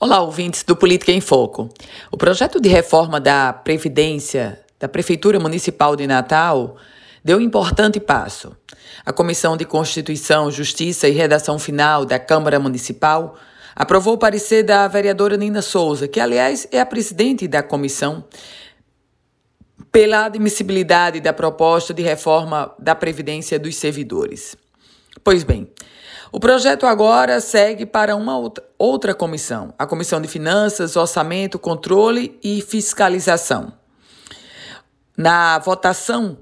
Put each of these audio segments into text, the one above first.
Olá, ouvintes do Política em Foco. O projeto de reforma da Previdência da Prefeitura Municipal de Natal deu um importante passo. A Comissão de Constituição, Justiça e Redação Final da Câmara Municipal aprovou o parecer da vereadora Nina Souza, que, aliás, é a presidente da comissão, pela admissibilidade da proposta de reforma da Previdência dos Servidores. Pois bem, o projeto agora segue para uma outra comissão, a Comissão de Finanças, Orçamento, Controle e Fiscalização. Na votação,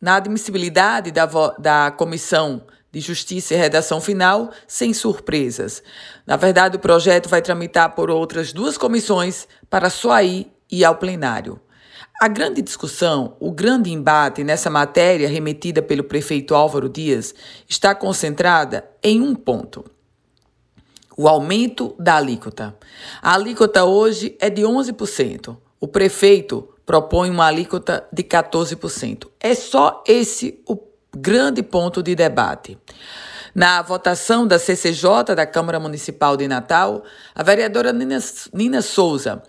na admissibilidade da, da Comissão de Justiça e Redação Final, sem surpresas. Na verdade, o projeto vai tramitar por outras duas comissões para só ir e ao plenário. A grande discussão, o grande embate nessa matéria remetida pelo prefeito Álvaro Dias está concentrada em um ponto: o aumento da alíquota. A alíquota hoje é de 11%. O prefeito propõe uma alíquota de 14%. É só esse o grande ponto de debate. Na votação da CCJ da Câmara Municipal de Natal, a vereadora Nina, Nina Souza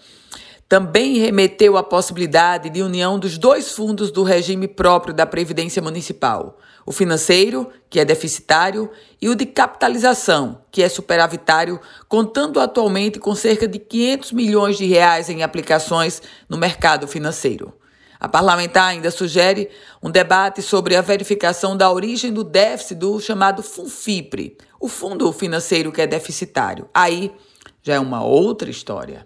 também remeteu a possibilidade de união dos dois fundos do regime próprio da Previdência Municipal: o financeiro, que é deficitário, e o de capitalização, que é superavitário, contando atualmente com cerca de 500 milhões de reais em aplicações no mercado financeiro. A parlamentar ainda sugere um debate sobre a verificação da origem do déficit do chamado FUNFIPRE, o fundo financeiro que é deficitário. Aí já é uma outra história.